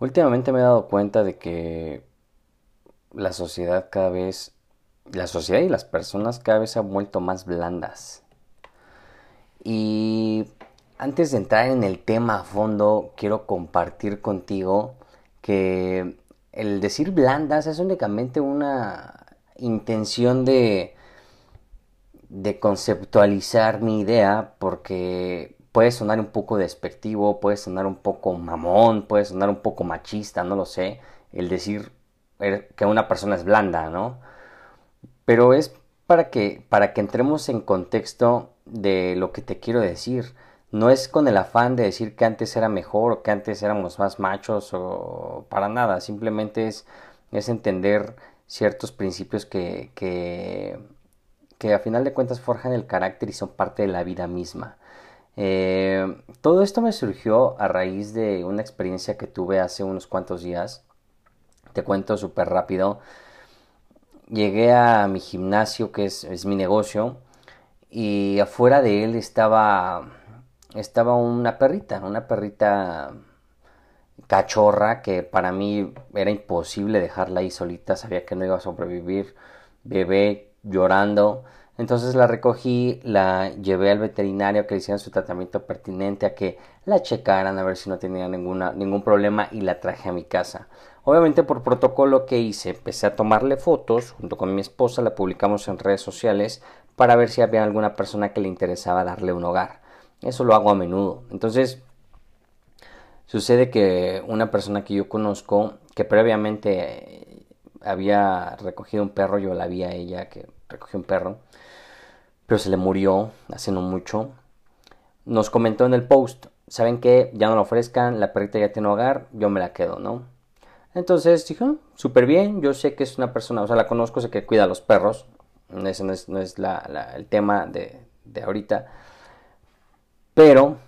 Últimamente me he dado cuenta de que la sociedad cada vez, la sociedad y las personas cada vez se han vuelto más blandas. Y antes de entrar en el tema a fondo, quiero compartir contigo que el decir blandas es únicamente una intención de, de conceptualizar mi idea porque puede sonar un poco despectivo, puede sonar un poco mamón, puede sonar un poco machista, no lo sé, el decir er, que una persona es blanda, ¿no? Pero es para que, para que entremos en contexto de lo que te quiero decir. No es con el afán de decir que antes era mejor o que antes éramos más machos o para nada. Simplemente es, es entender ciertos principios que, que, que a final de cuentas forjan el carácter y son parte de la vida misma. Eh, todo esto me surgió a raíz de una experiencia que tuve hace unos cuantos días. Te cuento súper rápido. Llegué a mi gimnasio, que es, es, mi negocio, y afuera de él estaba, estaba una perrita, una perrita cachorra que para mí era imposible dejarla ahí solita, sabía que no iba a sobrevivir, bebé llorando entonces la recogí, la llevé al veterinario a que le hicieran su tratamiento pertinente, a que la checaran a ver si no tenía ninguna, ningún problema y la traje a mi casa. Obviamente por protocolo que hice, empecé a tomarle fotos junto con mi esposa, la publicamos en redes sociales para ver si había alguna persona que le interesaba darle un hogar. Eso lo hago a menudo. Entonces sucede que una persona que yo conozco, que previamente había recogido un perro, yo la vi a ella que recogió un perro, pero se le murió hace no mucho. Nos comentó en el post, ¿saben qué? Ya no lo ofrezcan, la perrita ya tiene hogar, yo me la quedo, ¿no? Entonces dije, súper bien, yo sé que es una persona, o sea, la conozco, sé que cuida a los perros, ese no es, el tema de, de ahorita, pero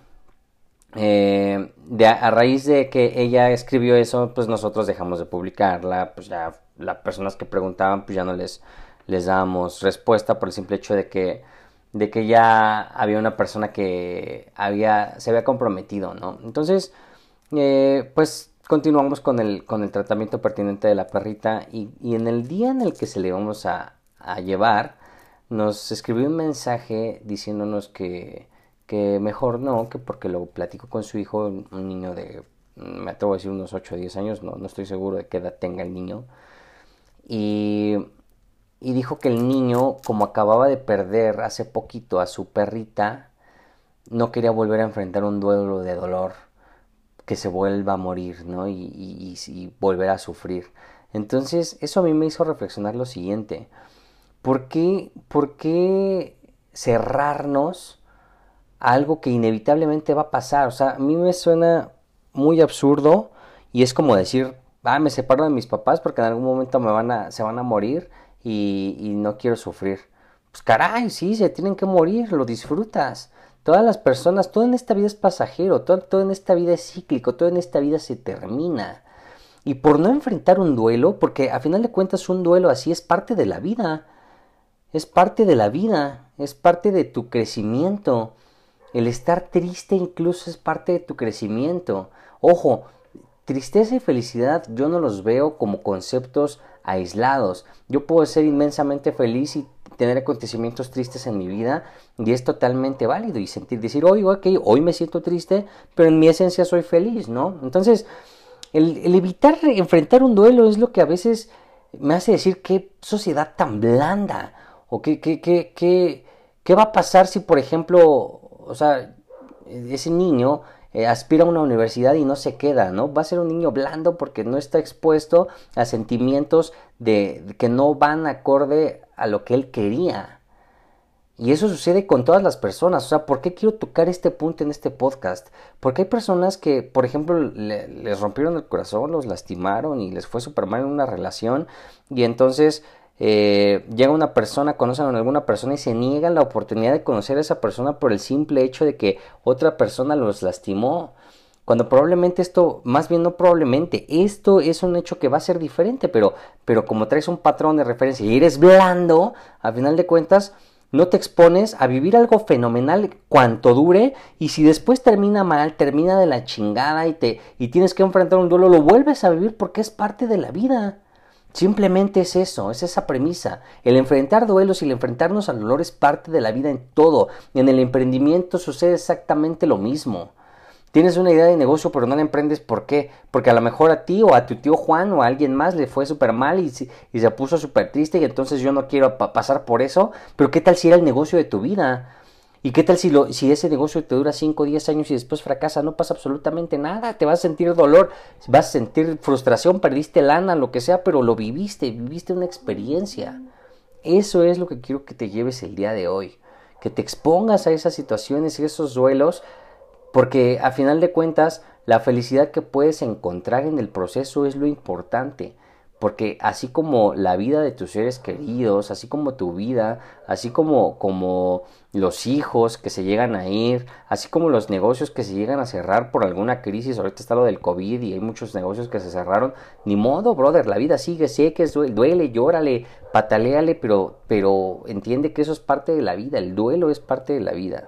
eh, de, a raíz de que ella escribió eso, pues nosotros dejamos de publicarla, pues ya las personas que preguntaban, pues ya no les, les dábamos respuesta por el simple hecho de que de que ya había una persona que había se había comprometido no entonces eh, pues continuamos con el con el tratamiento pertinente de la perrita y, y en el día en el que se le íbamos a, a, llevar nos escribió un mensaje diciéndonos que que mejor no que porque lo platicó con su hijo un niño de me atrevo a decir unos 8 o 10 años no, no estoy seguro de qué edad tenga el niño. Y y dijo que el niño, como acababa de perder hace poquito a su perrita, no quería volver a enfrentar un duelo de dolor, que se vuelva a morir, ¿no? Y, y, volver a sufrir. Entonces, eso a mí me hizo reflexionar lo siguiente. ¿Por qué, por qué cerrarnos a algo que inevitablemente va a pasar? O sea, a mí me suena muy absurdo y es como decir, ah, me separo de mis papás porque en algún momento me van a, se van a morir y, no quiero sufrir. Pues caray, sí, se tienen que morir, lo disfrutas. Todas las personas, todo en esta vida es pasajero, todo, en esta vida es cíclico, todo en esta vida se termina. Y por no enfrentar un duelo, porque a final de cuentas un duelo así es parte de la vida, es parte de la vida, es parte de tu crecimiento. El estar triste incluso es parte de tu crecimiento. Ojo, tristeza y felicidad yo no los veo como conceptos aislados. Yo puedo ser inmensamente feliz y tener acontecimientos tristes en mi vida y es totalmente válido y sentir, decir, hoy, ok, hoy me siento triste, pero en mi esencia soy feliz, ¿no? Entonces, el, evitar enfrentar un duelo es lo que a veces me hace decir qué sociedad tan blanda o qué, qué, qué, qué, qué va a pasar si, por ejemplo, o sea, ese niño eh, aspira a una universidad y no se queda, ¿no? Va a ser un niño blando porque no está expuesto a sentimientos de, que no van acorde a lo que él quería. Y eso sucede con todas las personas. O sea, ¿por qué quiero tocar este punto en este podcast? Porque hay personas que, por ejemplo, les rompieron el corazón, los lastimaron y les fue súper mal en una relación. Y entonces eh, llega una persona, conocen a alguna persona y se niegan la oportunidad de conocer a esa persona por el simple hecho de que otra persona los lastimó. Cuando probablemente esto, más bien no probablemente, esto es un hecho que va a ser diferente, pero, pero como traes un patrón de referencia y eres blando, a final de cuentas, no te expones a vivir algo fenomenal cuanto dure y si después termina mal, termina de la chingada y te y tienes que enfrentar un duelo, lo vuelves a vivir porque es parte de la vida. Simplemente es eso, es esa premisa. El enfrentar duelos y el enfrentarnos al dolor es parte de la vida en todo. En el emprendimiento sucede exactamente lo mismo. Tienes una idea de negocio pero no la emprendes, ¿por qué? Porque a lo mejor a ti o a tu tío Juan o a alguien más le fue súper mal y, y, se puso súper triste y entonces yo no quiero pasar por eso. Pero ¿qué tal si era el negocio de tu vida? ¿Y qué tal si, lo, si ese negocio te dura 5 o 10 años y después fracasa? No pasa absolutamente nada. Te vas a sentir dolor, vas a sentir frustración, perdiste lana, lo que sea, pero lo viviste, viviste una experiencia. Eso es lo que quiero que te lleves el día de hoy. Que te expongas a esas situaciones y esos duelos, porque a final de cuentas, la felicidad que puedes encontrar en el proceso es lo importante. Porque así como la vida de tus seres queridos, así como tu vida, así como, como los hijos que se llegan a ir, así como los negocios que se llegan a cerrar por alguna crisis, ahorita está lo del COVID y hay muchos negocios que se cerraron, ni modo, brother, la vida sigue, sé que duele, duele llórale, pataleale, pero, pero entiende que eso es parte de la vida, el duelo es parte de la vida.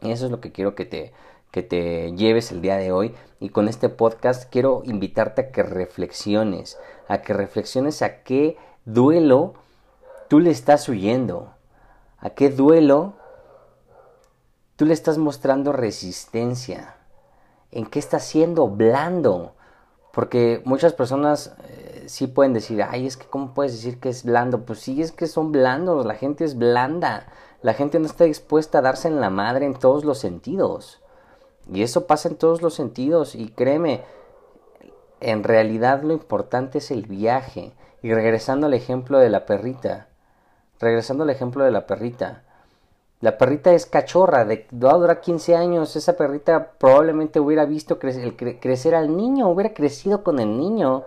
Eso es lo que quiero que te, que te lleves el día de hoy. Y con este podcast quiero invitarte a que reflexiones, a que reflexiones a qué duelo tú le estás huyendo, a qué duelo tú le estás mostrando resistencia, en qué estás siendo blando. Porque muchas personas eh, sí pueden decir, ay, es que ¿cómo puedes decir que es blando? Pues sí, es que son blandos, la gente es blanda, la gente no está dispuesta a darse en la madre en todos los sentidos. Y eso pasa en todos los sentidos y créeme, en realidad lo importante es el viaje. Y regresando al ejemplo de la perrita, regresando al ejemplo de la perrita, la perrita es cachorra, de, va a durar 15 años, esa perrita probablemente hubiera visto crecer al niño, hubiera crecido con el niño.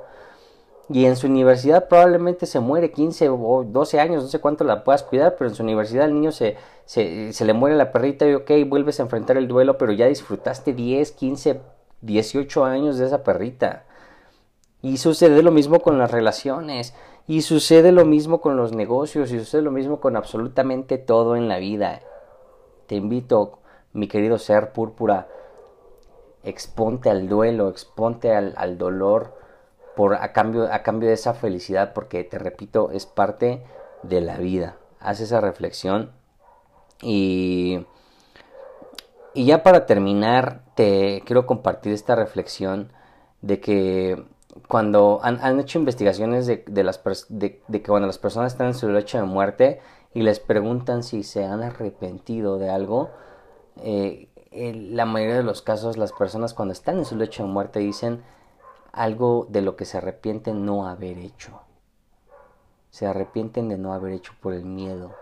Y en su universidad probablemente se muere 15 o 12 años, no sé cuánto la puedas cuidar, pero en su universidad el niño se, se, le muere la perrita y ok, vuelves a enfrentar el duelo, pero ya disfrutaste 10, 15, 18 años de esa perrita. Y sucede lo mismo con las relaciones, y sucede lo mismo con los negocios, y sucede lo mismo con absolutamente todo en la vida. Te invito, mi querido ser púrpura, exponte al duelo, exponte al dolor por, a, cambio, a cambio de esa felicidad, porque te repito, es parte de la vida. Haz esa reflexión y, y ya para terminar, te quiero compartir esta reflexión de que cuando han, hecho investigaciones de, de las de, que cuando las personas están en su lecho de muerte y les preguntan si se han arrepentido de algo, eh, en la mayoría de los casos las personas cuando están en su lecho de muerte dicen algo de lo que se arrepienten no haber hecho. Se arrepienten de no haber hecho por el miedo,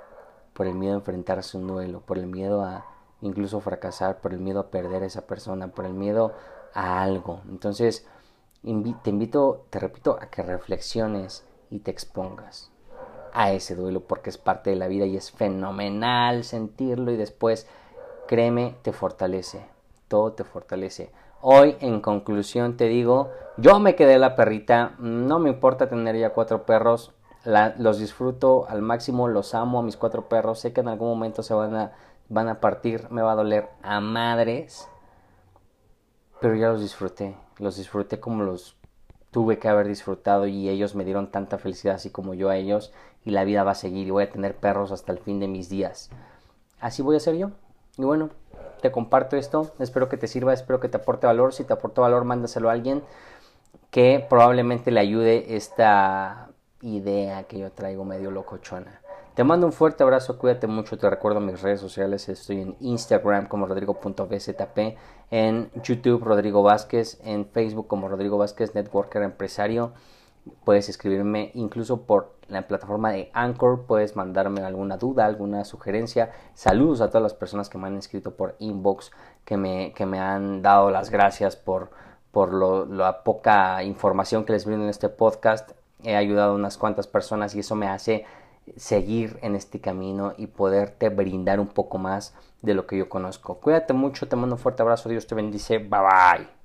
por el miedo a enfrentarse un duelo, por el miedo a incluso fracasar, por el miedo a perder a esa persona, por el miedo a algo. Entonces, te invito, te repito, a que reflexiones y te expongas a ese duelo porque es parte de la vida y es fenomenal sentirlo y después, créeme, te fortalece, todo te fortalece. Hoy, en conclusión, te digo, yo me quedé la perrita, no me importa tener ya cuatro perros, los disfruto al máximo, los amo a mis cuatro perros, sé que en algún momento se van a, van a partir, me va a doler a madres, pero ya los disfruté, los disfruté como los tuve que haber disfrutado y ellos me dieron tanta felicidad así como yo a ellos y la vida va a seguir y voy a tener perros hasta el fin de mis días. Así voy a ser yo. Y bueno, te comparto esto, espero que te sirva, espero que te aporte valor, si te aportó valor mándaselo a alguien que probablemente le ayude esta idea que yo traigo medio locochona. Te mando un fuerte abrazo, cuídate mucho, te recuerdo mis redes sociales, estoy en Instagram como rodrigo.bzp, en YouTube Rodrigo Vázquez, en Facebook como Rodrigo Vázquez Networker Empresario. Puedes escribirme incluso por la plataforma de Anchor, puedes mandarme alguna duda, alguna sugerencia. Saludos a todas las personas que me han escrito por inbox, que me, que me han dado las gracias por, por la poca información que les brindo en este podcast. He ayudado a unas cuantas personas y eso me hace seguir en este camino y poderte brindar un poco más de lo que yo conozco. Cuídate mucho, te mando un fuerte abrazo, Dios te bendice, bye bye.